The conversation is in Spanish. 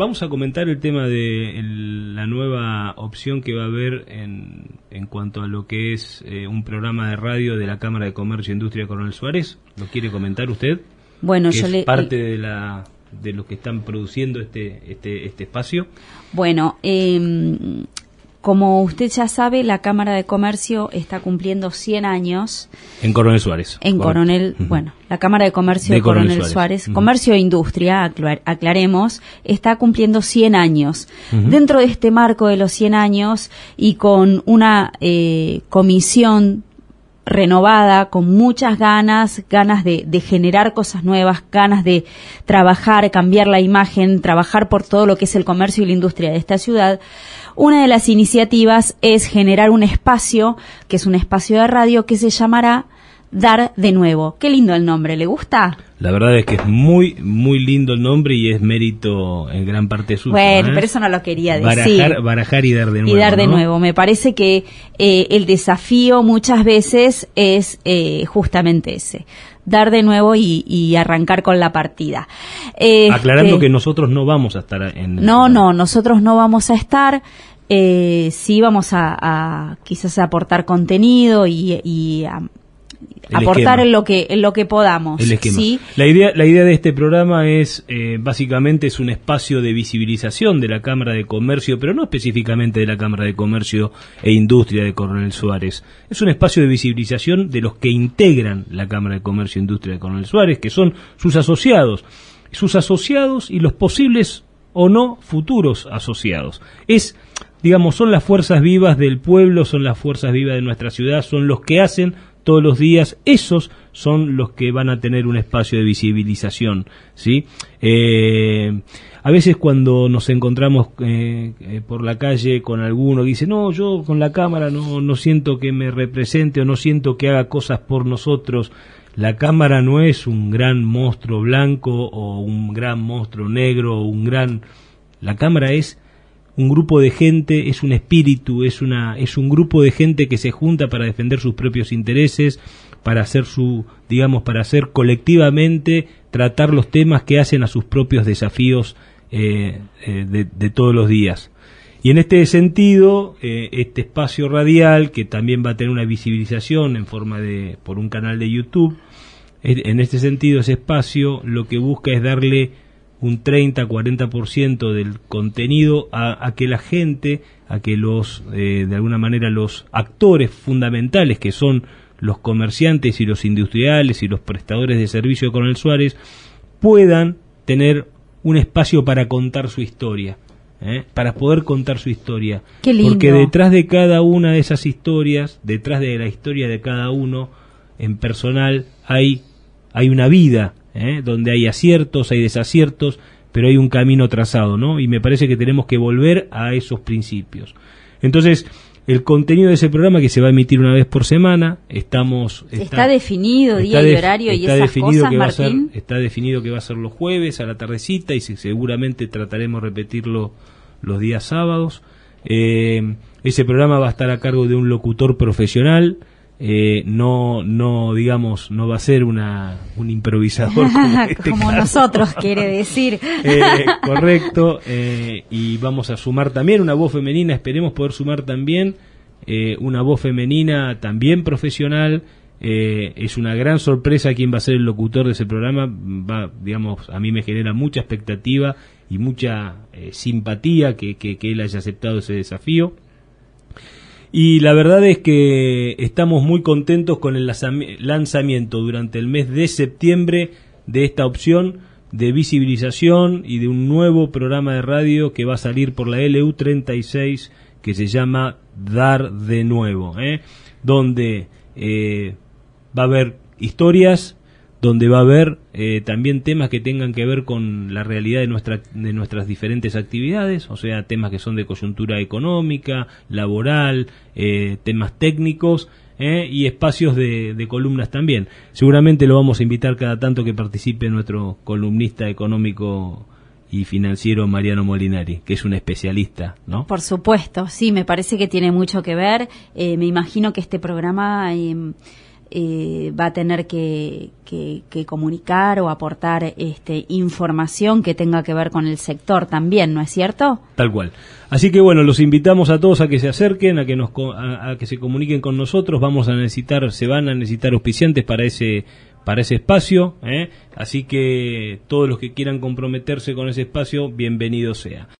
vamos a comentar el tema de la nueva opción que va a haber en, en cuanto a lo que es eh, un programa de radio de la Cámara de Comercio e Industria Coronel Suárez. ¿Lo quiere comentar usted? Bueno, yo es le, parte de la de los que están produciendo este este, este espacio. Bueno, eh, como usted ya sabe, la Cámara de Comercio está cumpliendo 100 años. En Coronel Suárez. En Coronel, bueno, la Cámara de Comercio de, Coronel, Suárez. Comercio e Industria, aclaremos, está cumpliendo 100 años. Dentro de este marco de los 100 años y con una eh, comisión renovada, con muchas ganas, ganas de, de, generar cosas nuevas, ganas de trabajar, cambiar la imagen, trabajar por todo lo que es el comercio y la industria de esta ciudad. Una de las iniciativas es generar un espacio, que es un espacio de radio, que se llamará Dar de Nuevo. Qué lindo el nombre, ¿le gusta? La verdad es que es muy, muy lindo el nombre y es mérito en gran parte suyo. Bueno, ¿eh? pero eso no lo quería decir. Barajar, y dar de nuevo. Y dar de nuevo. Me parece que eh, el desafío muchas veces es eh, justamente ese dar de nuevo y, arrancar con la partida. Aclarando este, que nosotros no vamos a estar en... No, no, nosotros no vamos a estar. Eh, sí vamos a, quizás aportar contenido y, aportar en lo que en lo que podamos. ¿sí? La idea la idea de este programa es eh, básicamente es un espacio de visibilización de la Cámara de Comercio, pero no específicamente de la Cámara de Comercio e Industria de Coronel Suárez. Es un espacio de visibilización de los que integran la Cámara de Comercio e Industria de Coronel Suárez, que son sus asociados, sus asociados y los posibles o no futuros asociados. Es digamos, son las fuerzas vivas del pueblo, son las fuerzas vivas de nuestra ciudad, son los que hacen todos los días, esos son los que van a tener un espacio de visibilización, ¿sí? Eh, a veces cuando nos encontramos eh, eh, por la calle con alguno dice, no, yo con la cámara no, no siento que me represente o no siento que haga cosas por nosotros, la cámara no es un gran monstruo blanco o un gran monstruo negro o un gran... La cámara es un grupo de gente, es un espíritu, es, una, es un grupo de gente que se junta para defender sus propios intereses, para hacer su, digamos, para hacer colectivamente, tratar los temas que hacen a sus propios desafíos eh, eh, de, todos los días. Y en este sentido, eh, este espacio radial, que también va a tener una visibilización en forma de, por un canal de YouTube, en este sentido ese espacio lo que busca es darle un 30-40% del contenido a, que la gente, a que los, eh, de alguna manera, los actores fundamentales que son los comerciantes y los industriales y los prestadores de servicio de Coronel Suárez puedan tener un espacio para contar su historia. ¿eh? para poder contar su historia. Porque detrás de cada una de esas historias, detrás de la historia de cada uno en personal, hay, hay una vida, ¿eh? donde hay aciertos, hay desaciertos, pero hay un camino trazado, ¿no? Y me parece que tenemos que volver a esos principios. Entonces, el contenido de ese programa que se va a emitir una vez por semana, estamos está, definido día y horario y esas que va a ser, está definido que va a ser los jueves a la tardecita y seguramente trataremos de repetirlo los días sábados. Eh, ese programa va a estar a cargo de un locutor profesional eh, no, no, digamos, no va a ser una, un improvisador como, este nosotros, quiere decir. Eh, correcto, eh, y vamos a sumar también una voz femenina, esperemos poder sumar también una voz femenina también profesional. es una gran sorpresa quién va a ser el locutor de ese programa, va, digamos, a mí me genera mucha expectativa y mucha simpatía que, que él haya aceptado ese desafío. Y la verdad es que estamos muy contentos con el lanzamiento durante el mes de septiembre de esta opción de visibilización y de un nuevo programa de radio que va a salir por la LU36 que se llama Dar de Nuevo, ¿eh? donde eh, va a haber historias, donde va a haber eh, también temas que tengan que ver con la realidad de, nuestra, de nuestras diferentes actividades, o sea, temas que son de coyuntura económica, laboral, eh, temas técnicos eh, y espacios de, de, columnas también. Seguramente lo vamos a invitar cada tanto que participe nuestro columnista económico y financiero Mariano Molinari, que es un especialista, ¿no? Por supuesto, sí, me parece que tiene mucho que ver. me imagino que este programa eh, va a tener que, comunicar o aportar este, información que tenga que ver con el sector también, ¿no es cierto? Tal cual. Así que bueno, los invitamos a todos a que se acerquen, a que nos a, que se comuniquen con nosotros. Vamos a necesitar, se van a necesitar auspiciantes para ese para ese espacio, ¿eh? así que todos los que quieran comprometerse con ese espacio, bienvenido sea.